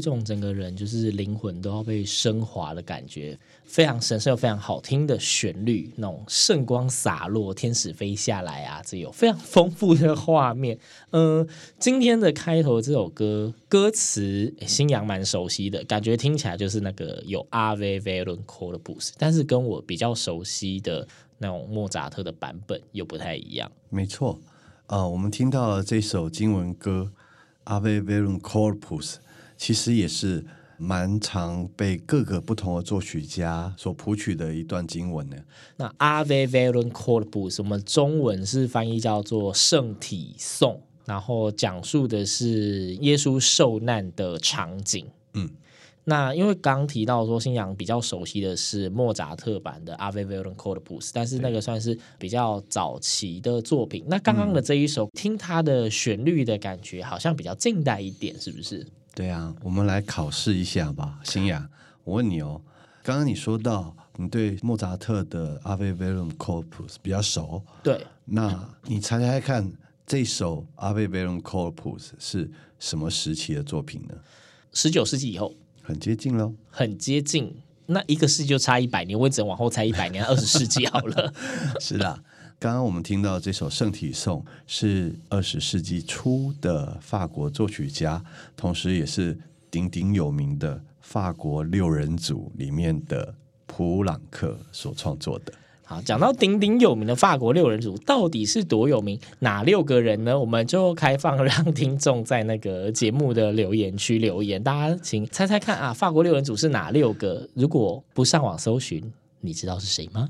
一种整个人就是灵魂都要被升华的感觉，非常神圣又非常好听的旋律，那种圣光洒落，天使飞下来啊，这有非常丰富的画面。嗯、今天的开头这首歌歌词，新阳蛮熟悉的，感觉听起来就是那个有 Ave Verum Corpus，但是跟我比较熟悉的那种莫扎特的版本又不太一样。没错，呃，我们听到了这首经文歌 Ave Verum Corpus。其实也是蛮常被各个不同的作曲家所谱曲的一段经文呢。那 Ave Verum Corpus，我们中文是翻译叫做圣体颂，然后讲述的是耶稣受难的场景。嗯，那因为刚提到说，新阳比较熟悉的是莫扎特版的 Ave Verum Corpus，但是那个算是比较早期的作品。那刚刚的这一首，嗯、听它的旋律的感觉，好像比较近代一点，是不是？对啊，我们来考试一下吧，新雅。我问你哦，刚刚你说到你对莫扎特的《Ave Verum Corpus》比较熟，对，那你猜猜看，这首《Ave Verum Corpus》是什么时期的作品呢？十九世纪以后，很接近喽，很接近。那一个世纪就差一百年，我只能往后猜一百年，二十世纪好了。是的。刚刚我们听到这首《圣体颂》是二十世纪初的法国作曲家，同时也是鼎鼎有名的法国六人组里面的普朗克所创作的。好，讲到鼎鼎有名的法国六人组，到底是多有名？哪六个人呢？我们就开放让听众在那个节目的留言区留言，大家请猜猜看啊！法国六人组是哪六个？如果不上网搜寻，你知道是谁吗？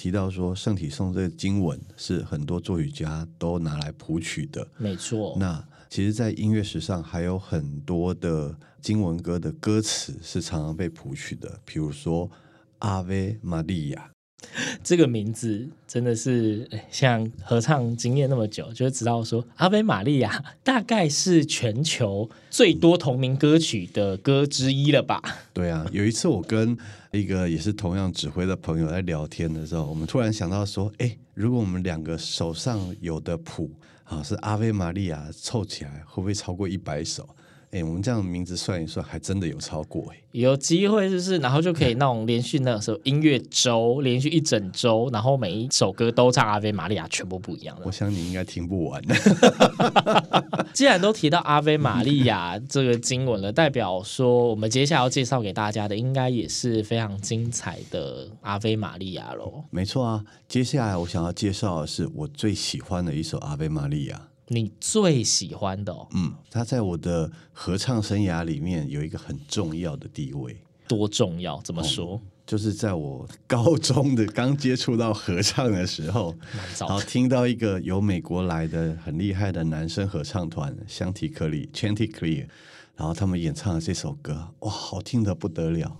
提到说，《圣体颂》这个经文是很多作曲家都拿来谱曲的，没错。那其实，在音乐史上还有很多的经文歌的歌词是常常被谱曲的，比如说《阿维玛利亚》。这个名字真的是像合唱经验那么久，就知道说《阿维玛利亚》大概是全球最多同名歌曲的歌之一了吧？对啊，有一次我跟一个也是同样指挥的朋友在聊天的时候，我们突然想到说，哎，如果我们两个手上有的谱啊，是阿维玛利亚凑起来会不会超过一百首？哎，我们这样名字算一算，还真的有超过哎，有机会就是，然后就可以那种连续那个时候音乐周，连续一整周，然后每一首歌都唱阿维玛利亚，全部不一样的。我想你应该听不完。既然都提到阿维玛利亚这个经文了，代表说我们接下来要介绍给大家的，应该也是非常精彩的阿维玛利亚喽。没错啊，接下来我想要介绍的是我最喜欢的一首阿维玛利亚。你最喜欢的哦？嗯，他在我的合唱生涯里面有一个很重要的地位。多重要？怎么说？嗯，就是在我高中的刚接触到合唱的时候，然后听到一个由美国来的很厉害的男生合唱团香缇克里 （Chanticleer），然后他们演唱的这首歌，哇，好听的不得了。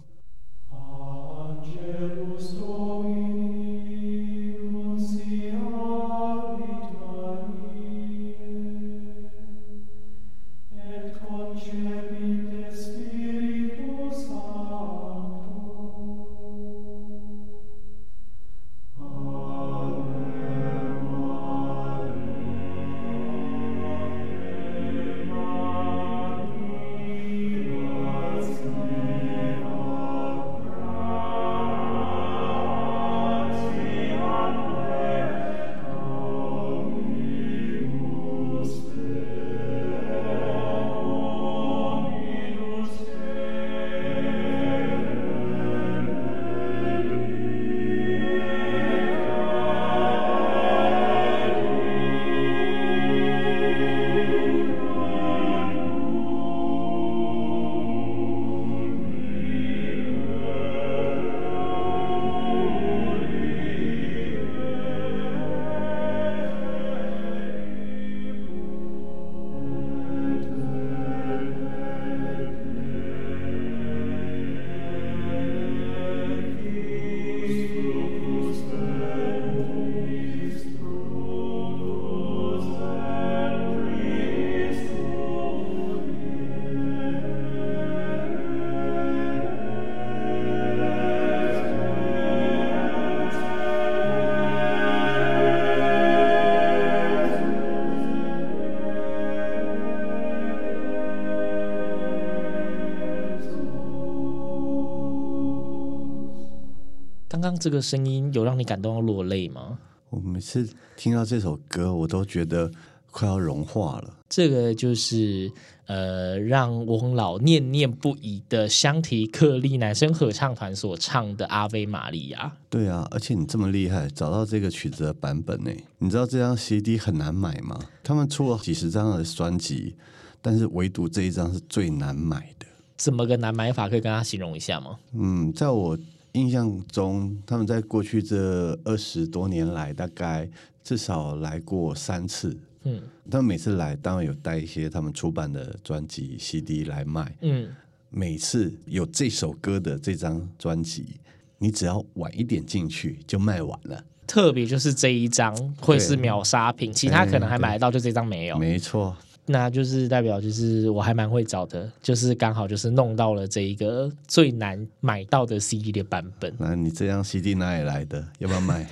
这个声音有让你感动到落泪吗？我每次听到这首歌，我都觉得快要融化了。这个就是呃，让翁老念念不已的香缇克利男生合唱团所唱的《阿维玛利亚》。对啊，而且你这么厉害，找到这个曲子的版本呢？你知道这张 CD 很难买吗？他们出了几十张的专辑，但是唯独这一张是最难买的。怎么个难买法？可以跟他形容一下吗？嗯，在我。印象中，他们在过去这二十多年来，大概至少来过三次。嗯，他们每次来，当然有带一些他们出版的专辑 CD 来卖。嗯，每次有这首歌的这张专辑，你只要晚一点进去就卖完了。特别就是这一张会是秒杀品，其他可能还买得到，就这张没有。没错。那就是代表，就是我还蛮会找的，就是刚好就是弄到了这一个最难买到的 CD 的版本。那你这张 CD 哪里来的？要不要买？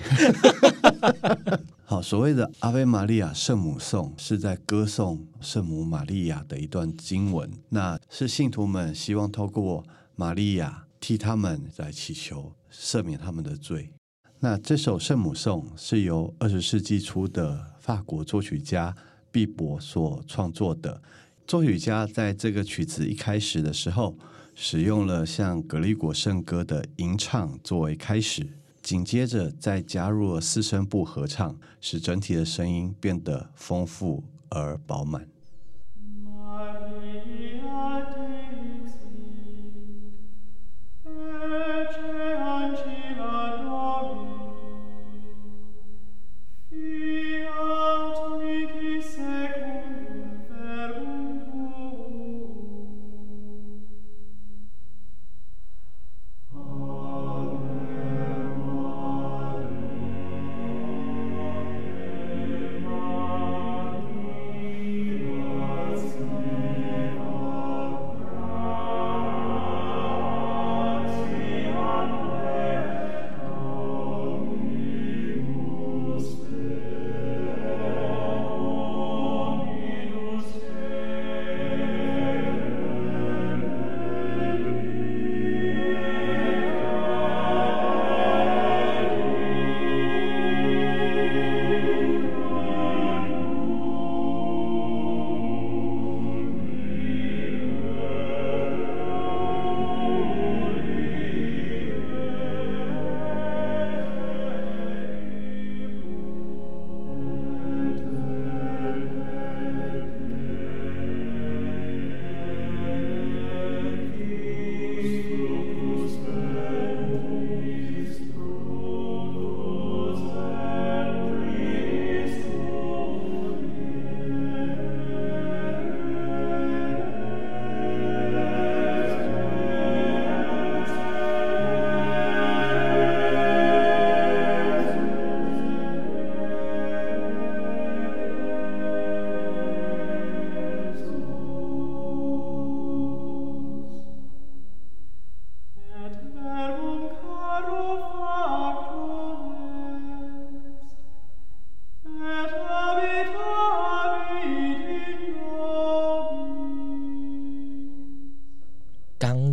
好，所谓的阿维玛利亚圣母颂是在歌颂圣母玛利亚的一段经文，那是信徒们希望透过玛利亚替他们来祈求赦免他们的罪。那这首圣母颂是由二十世纪初的法国作曲家。毕博所创作的作曲家在这个曲子一开始的时候，使用了像格里果圣歌的吟唱作为开始，紧接着再加入了四声部合唱，使整体的声音变得丰富而饱满。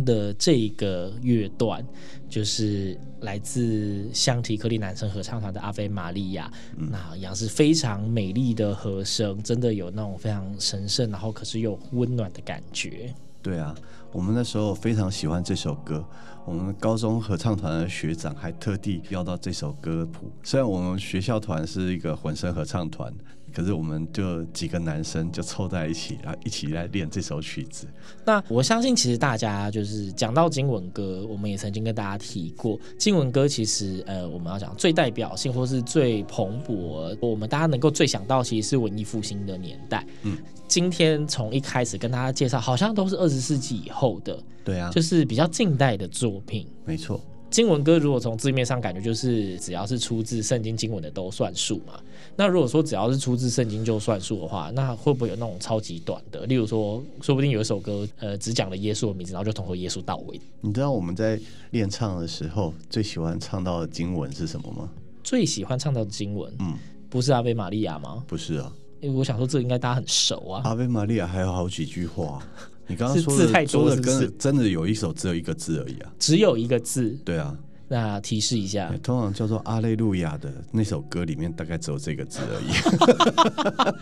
的这个乐段，就是来自香缇克利男生合唱团的《阿菲玛利亚》，嗯，那也是非常美丽的和声，真的有那种非常神圣，然后可是又温暖的感觉。对啊，我们那时候非常喜欢这首歌。我们高中合唱团的学长还特地要到这首歌谱。虽然我们学校团是一个混声合唱团，可是我们就几个男生就凑在一起，然后一起来练这首曲子。那我相信，其实大家就是讲到经文歌，我们也曾经跟大家提过，经文歌其实呃，我们要讲最代表性或是最蓬勃，我们大家能够最想到，其实是文艺复兴的年代。嗯。今天从一开始跟大家介绍，好像都是二十世纪以后的，对啊，就是比较近代的作品。没错，经文歌如果从字面上感觉就是只要是出自圣经经文的都算数嘛。那如果说只要是出自圣经就算数的话，那会不会有那种超级短的？例如说，说不定有一首歌，呃，只讲了耶稣的名字，然后就统合耶稣到尾。你知道我们在练唱的时候最喜欢唱到的经文是什么吗？最喜欢唱到的经文，嗯，不是阿维玛利亚吗？不是啊。因为我想说，这应该大家很熟啊。阿维玛利亚还有好几句话，你刚刚说的字太多是不是？跟真的有一首只有一个字而已啊，只有一个字。对啊，那提示一下，通常叫做阿雷路亚的那首歌里面，大概只有这个字而已。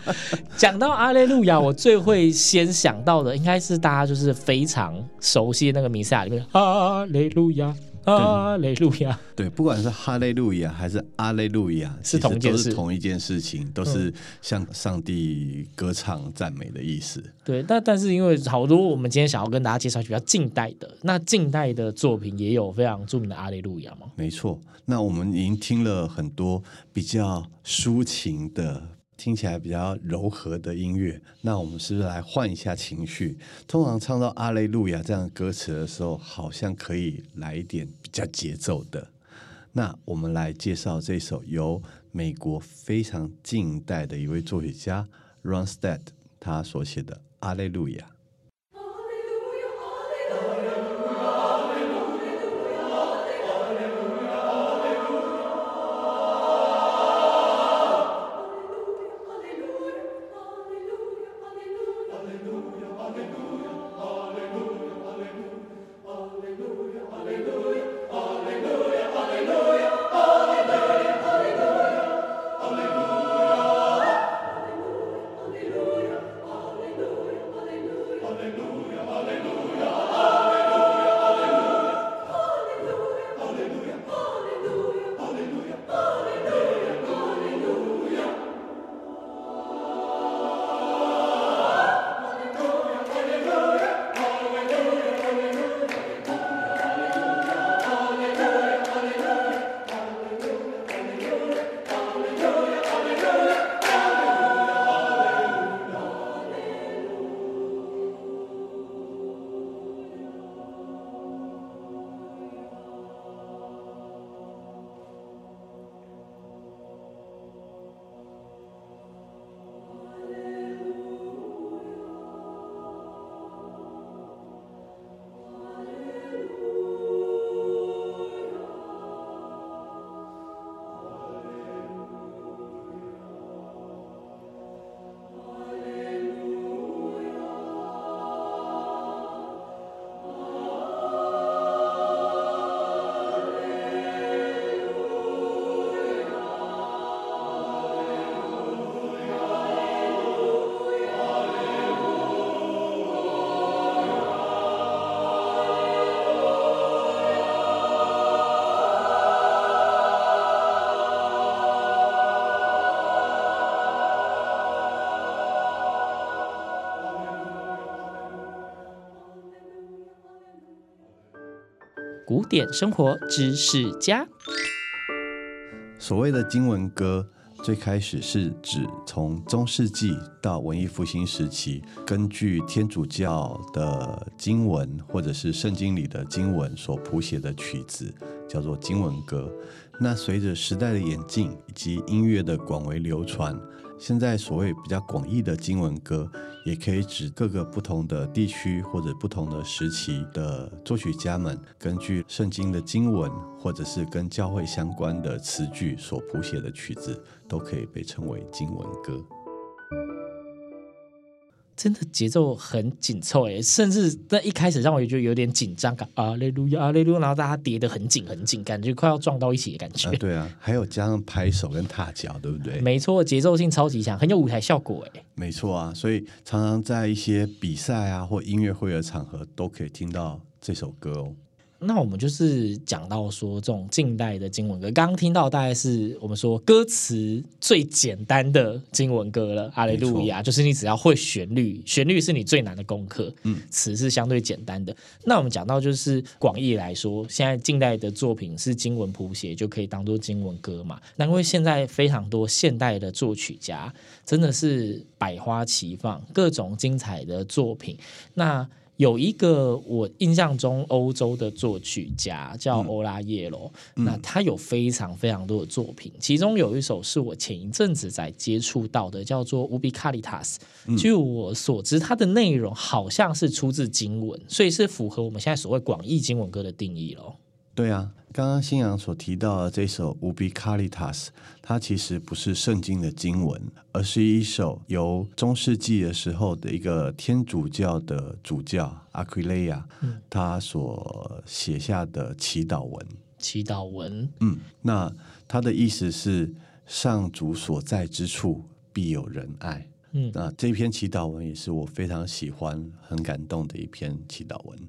讲到阿雷路亚，我最会先想到的，应该是大家就是非常熟悉的那个弥赛亚里面，阿雷路亚。哈雷路亚，对，不管是哈雷路亚还是阿雷路亚，是同件，都是同一件事情，都是向上帝歌唱赞美的意思。对，但但是因为好多我们今天想要跟大家介绍比较近代的，那近代的作品也有非常著名的阿雷路亚吗？没错，那我们已经听了很多比较抒情的。听起来比较柔和的音乐，那我们是不是来换一下情绪？通常唱到“阿雷路亚”这样歌词的时候，好像可以来一点比较节奏的。那我们来介绍这首由美国非常近代的一位作曲家 Ronstadt 他所写的《阿雷路亚》。古典生活知识家，所谓的经文歌，最开始是指从中世纪到文艺复兴时期，根据天主教的经文或者是圣经里的经文所谱写的曲子，叫做经文歌。那随着时代的演进以及音乐的广为流传，现在所谓比较广义的经文歌，也可以指各个不同的地区或者不同的时期的作曲家们，根据圣经的经文或者是跟教会相关的词句所谱写的曲子，都可以被称为经文歌。真的节奏很紧凑诶，甚至在一开始让我觉得有点紧张感，啊嘞噜亚啊嘞噜，然后大家叠得很紧很紧，感觉快要撞到一起的感觉。啊对啊，还有加上拍手跟踏脚，对不对？没错，节奏性超级强，很有舞台效果诶。没错啊，所以常常在一些比赛啊或音乐会的场合都可以听到这首歌哦。那我们就是讲到说，这种近代的经文歌，刚刚听到大概是我们说歌词最简单的经文歌了。阿雷路亚，就是你只要会旋律，旋律是你最难的功课，嗯，词是相对简单的。那我们讲到就是广义来说，现在近代的作品是经文谱写，就可以当做经文歌嘛。那因为现在非常多现代的作曲家，真的是百花齐放，各种精彩的作品。那有一个我印象中欧洲的作曲家叫欧拉耶罗，嗯、那他有非常非常多的作品，嗯、其中有一首是我前一阵子在接触到的，叫做《Ubi Caritas》。据我所知，它的内容好像是出自经文，所以是符合我们现在所谓广义经文歌的定义喽。对啊，刚刚新阳所提到的这首《Ubi Caritas》，它其实不是圣经的经文，而是一首由中世纪的时候的一个天主教的主教阿奎雷亚，他所写下的祈祷文。祈祷文，嗯，那他的意思是上主所在之处必有人爱。嗯，那这篇祈祷文也是我非常喜欢、很感动的一篇祈祷文。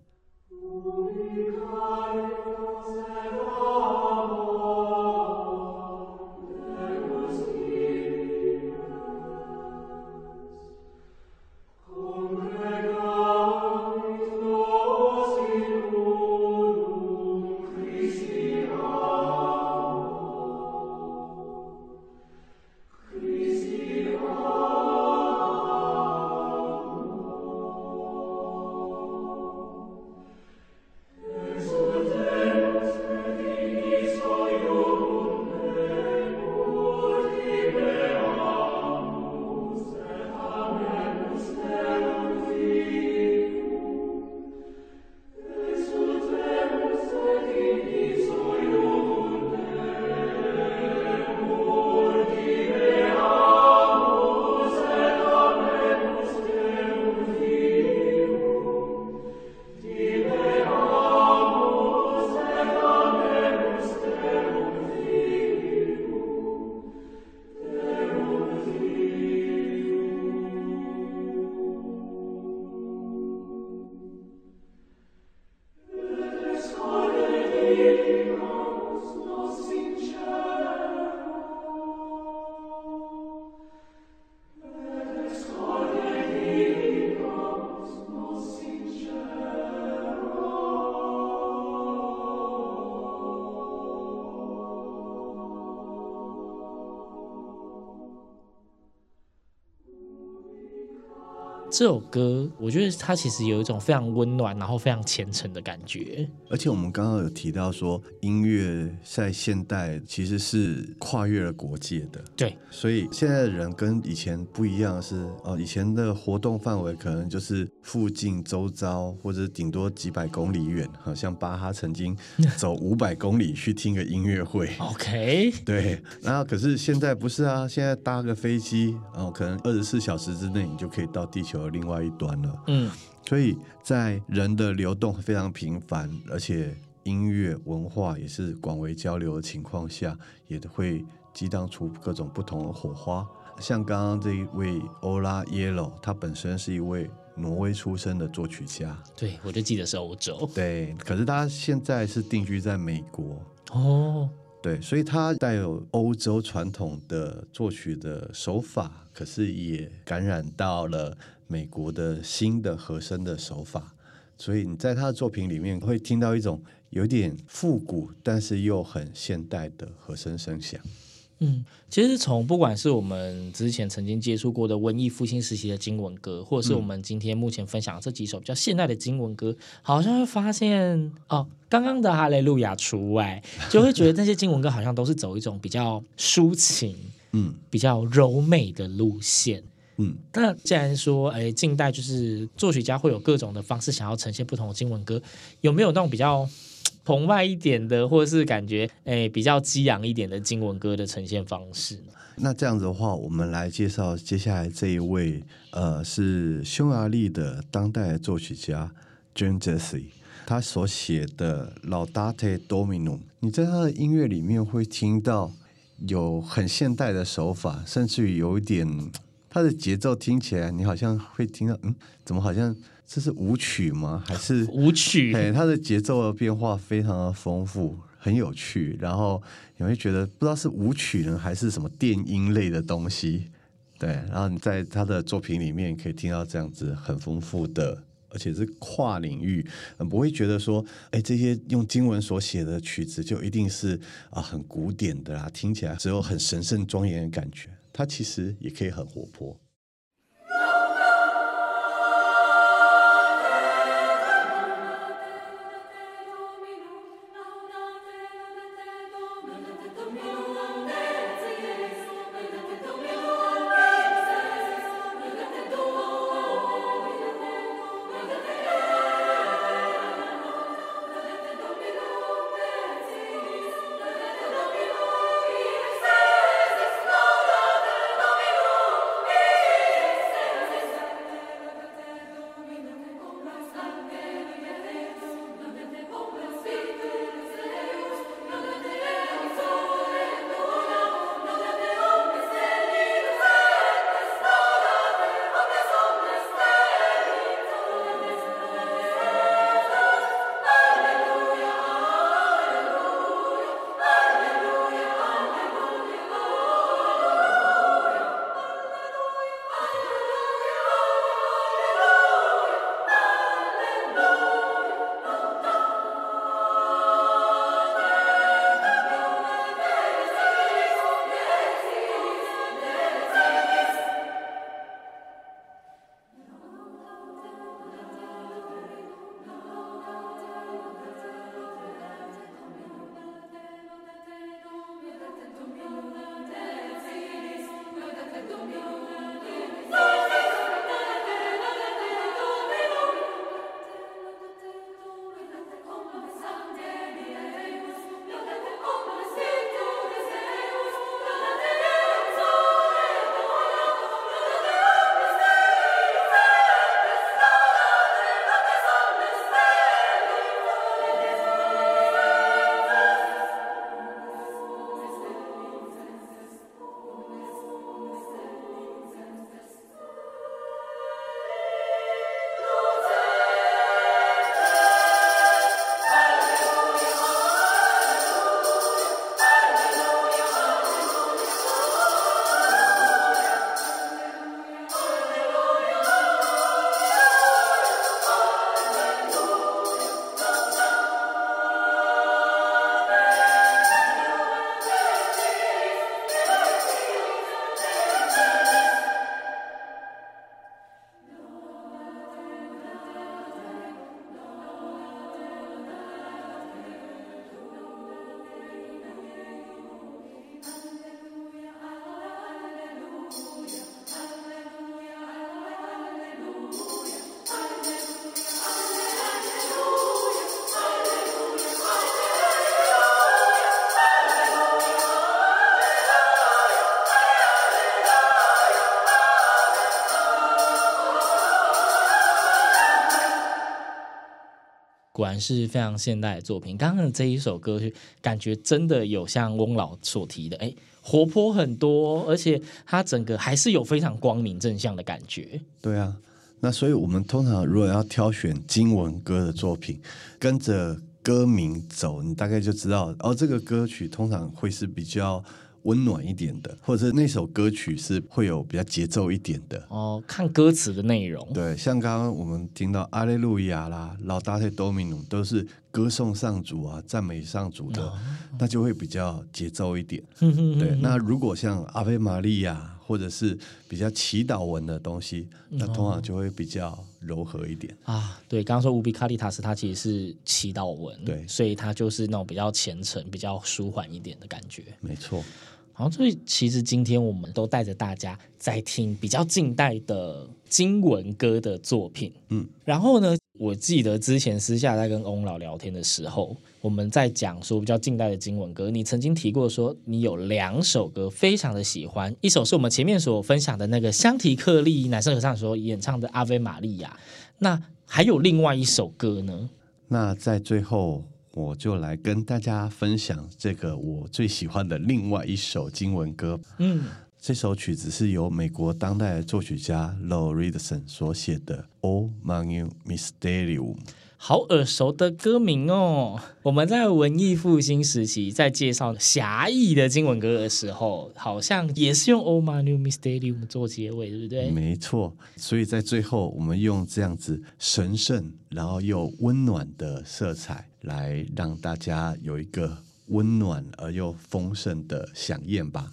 这首歌，我觉得它其实有一种非常温暖，然后非常虔诚的感觉。而且我们刚刚有提到说，音乐在现代其实是跨越了国界的。对，所以现在的人跟以前不一样是，是哦，以前的活动范围可能就是附近周遭，或者顶多几百公里远。好像巴哈曾经走五百公里去听个音乐会。OK，对。然后可是现在不是啊，现在搭个飞机，然后可能二十四小时之内你就可以到地球另外一端了，嗯，所以在人的流动非常频繁，而且音乐文化也是广为交流的情况下，也会激荡出各种不同的火花。像刚刚这一位欧拉耶罗，他本身是一位挪威出生的作曲家，对，我就记得是欧洲，对，可是他现在是定居在美国，哦，对，所以他带有欧洲传统的作曲的手法，可是也感染到了。美国的新的和声的手法，所以你在他的作品里面会听到一种有点复古，但是又很现代的和声声响。嗯，其实从不管是我们之前曾经接触过的文艺复兴时期的经文歌，或者是我们今天目前分享的这几首比较现代的经文歌，好像会发现哦，刚刚的哈雷路亚除外，就会觉得那些经文歌好像都是走一种比较抒情、嗯，比较柔美的路线。嗯，那既然说，哎，近代就是作曲家会有各种的方式想要呈现不同的经文歌，有没有那种比较澎湃一点的，或者是感觉哎比较激昂一点的经文歌的呈现方式呢？那这样子的话，我们来介绍接下来这一位，呃，是匈牙利的当代作曲家 Jean Jessy，他所写的《Laudate Domino》，你在他的音乐里面会听到有很现代的手法，甚至于有一点，他的节奏听起来，你好像会听到，嗯，怎么好像这是舞曲吗？还是舞曲？对，它的节奏的变化非常的丰富。很有趣，然后你会觉得不知道是舞曲呢，还是什么电音类的东西，对。然后你在他的作品里面可以听到这样子很丰富的，而且是跨领域，不会觉得说，哎，这些用经文所写的曲子就一定是啊很古典的啦，听起来只有很神圣庄严的感觉。他其实也可以很活泼。然是非常现代的作品。刚刚的这一首歌曲，感觉真的有像翁老所提的，哎，活泼很多，而且它整个还是有非常光明正向的感觉。对啊，那所以我们通常如果要挑选经文歌的作品，跟着歌名走，你大概就知道，哦，这个歌曲通常会是比较。温暖一点的，或者是那首歌曲是会有比较节奏一点的哦。看歌词的内容，对，像刚刚我们听到阿列路亚啦、Laudate Domino 都是歌颂上主啊、赞美上主的，哦、那就会比较节奏一点。对，那如果像阿菲玛利亚或者是比较祈祷文的东西，那通常就会比较柔和一点、哦、啊。对，刚刚说乌比卡利塔斯，它其实是祈祷文，对，所以它就是那种比较虔诚、比较舒缓一点的感觉。没错。好，所以其实今天我们都带着大家在听比较近代的经文歌的作品，嗯，然后呢，我记得之前私下在跟翁老聊天的时候，我们在讲说比较近代的经文歌，你曾经提过说你有两首歌非常的喜欢，一首是我们前面所分享的那个香提克利男生合唱所演唱的《阿维玛利亚》，那还有另外一首歌呢？那在最后，我就来跟大家分享这个我最喜欢的另外一首经文歌。嗯。这首曲子是由美国当代作曲家 Lowell Ridderson 所写的《O Magnum Mysterium》，好耳熟的歌名哦。我们在文艺复兴时期在介绍狭义的经文歌的时候，好像也是用《Oma New Mysterium》做结尾，对不对？没错。所以在最后，我们用这样子神圣，然后又温暖的色彩，来让大家有一个温暖而又丰盛的饗宴吧。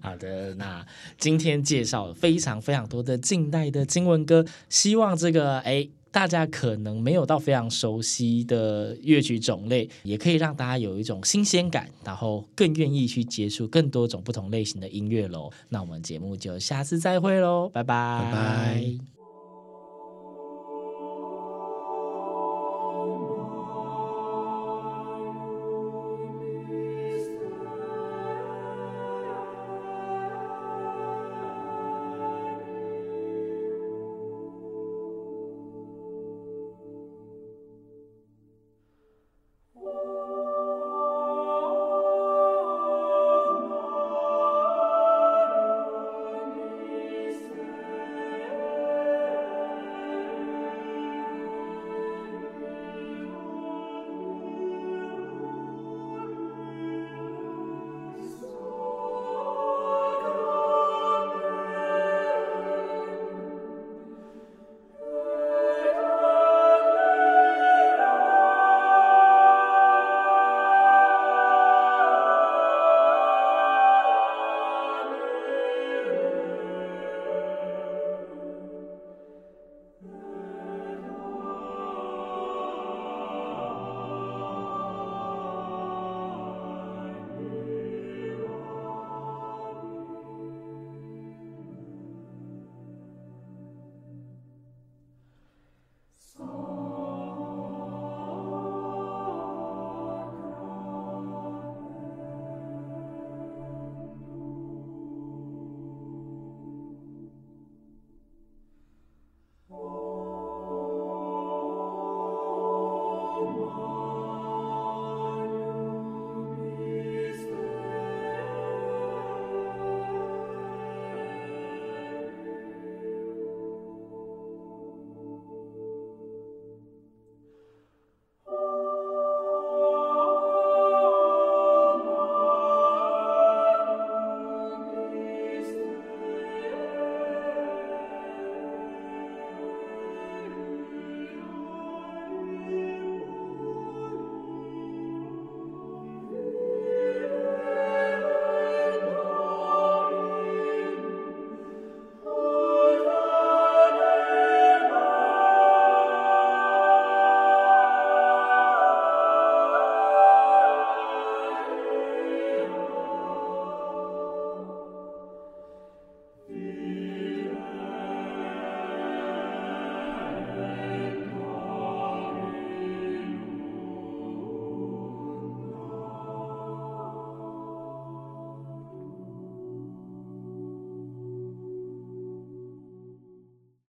好的，那今天介绍了非常非常多的近代的经文歌，希望这个哎，大家可能没有到非常熟悉的乐曲种类，也可以让大家有一种新鲜感，然后更愿意去接触更多种不同类型的音乐喽。那我们节目就下次再会喽，拜拜，拜拜。